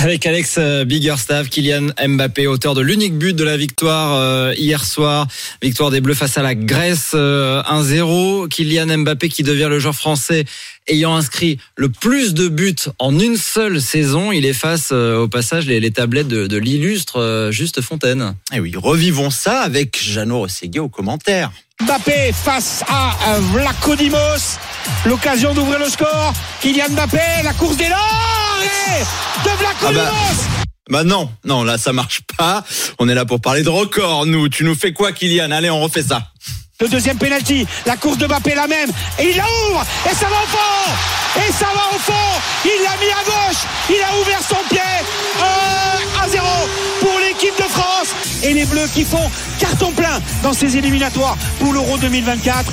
Avec Alex euh, Biggerstaff, Kylian Mbappé, auteur de l'unique but de la victoire euh, hier soir, victoire des Bleus face à la Grèce euh, 1-0. Kylian Mbappé qui devient le joueur français ayant inscrit le plus de buts en une seule saison. Il efface euh, au passage les, les tablettes de, de l'illustre euh, Juste Fontaine. Et oui, revivons ça avec Jeannot Rosséguet au commentaire. Mbappé face à euh, Vlachodimos. L'occasion d'ouvrir le score. Kylian Mbappé, la course des de Vlachodimos. Bah non, non, là ça marche pas. On est là pour parler de record, nous. Tu nous fais quoi, Kylian? Allez, on refait ça. Le deuxième penalty, la course de Mbappé la même, et il la ouvre, et ça va au fond, et ça va au fond, il l'a mis à gauche, il a ouvert son pied, euh, 1-0 pour l'équipe de France, et les Bleus qui font carton plein dans ces éliminatoires pour l'Euro 2024.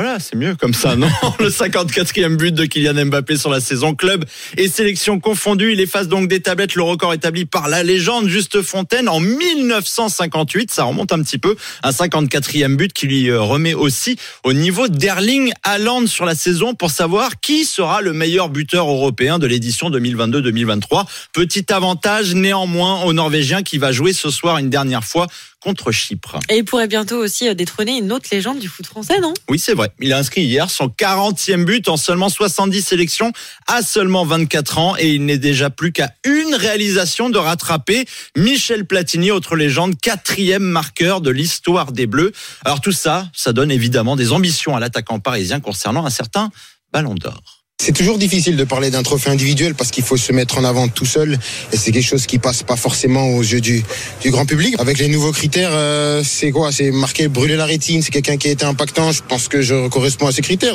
Voilà, c'est mieux comme ça, non Le 54e but de Kylian Mbappé sur la saison club et sélection confondue. Il efface donc des tablettes le record établi par la légende Juste Fontaine en 1958. Ça remonte un petit peu. Un 54e but qui lui euh, remet aussi au niveau d'Erling Haaland sur la saison pour savoir qui sera le meilleur buteur européen de l'édition 2022-2023. Petit avantage néanmoins au Norvégien qui va jouer ce soir une dernière fois contre Chypre. Et il pourrait bientôt aussi euh, détrôner une autre légende du foot français, non? Oui, c'est vrai. Il a inscrit hier son 40e but en seulement 70 sélections à seulement 24 ans et il n'est déjà plus qu'à une réalisation de rattraper Michel Platini, autre légende, quatrième marqueur de l'histoire des Bleus. Alors tout ça, ça donne évidemment des ambitions à l'attaquant parisien concernant un certain Ballon d'Or. C'est toujours difficile de parler d'un trophée individuel parce qu'il faut se mettre en avant tout seul et c'est quelque chose qui passe pas forcément aux yeux du, du grand public. Avec les nouveaux critères, euh, c'est quoi? C'est marqué brûler la rétine, c'est quelqu'un qui a été impactant. Je pense que je correspond à ces critères.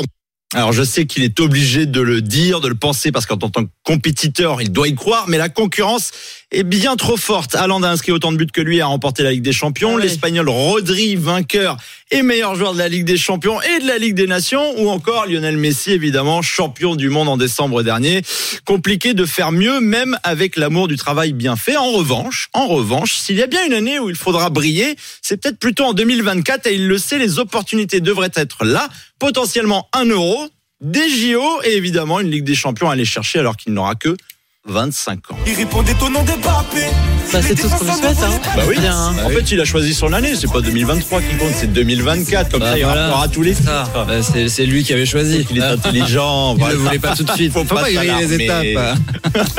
Alors je sais qu'il est obligé de le dire, de le penser, parce qu'en tant que compétiteur, il doit y croire, mais la concurrence est bien trop forte. Haaland a inscrit autant de buts que lui a remporté la Ligue des Champions. Ah. L'Espagnol Rodri, vainqueur et meilleur joueur de la Ligue des Champions et de la Ligue des Nations, ou encore Lionel Messi, évidemment, champion du monde en décembre dernier. Compliqué de faire mieux, même avec l'amour du travail bien fait. En revanche, en revanche, s'il y a bien une année où il faudra briller, c'est peut-être plutôt en 2024, et il le sait, les opportunités devraient être là. Potentiellement un euro, des JO et évidemment une Ligue des Champions à aller chercher alors qu'il n'aura que 25 ans. Il répondait au nom de Mbappé. Bah, c'est tout ce qu'on lui souhaite. Hein. Bah oui. Bien, hein. En fait, il a choisi son année. C'est pas 2023 qui compte, c'est 2024. Comme Bah, ça, il voilà. rattrapera tous les bah, c'est c'est lui qui avait choisi. Il est intelligent. Il ne voulait pas tout de suite. Faut pas griller les étapes.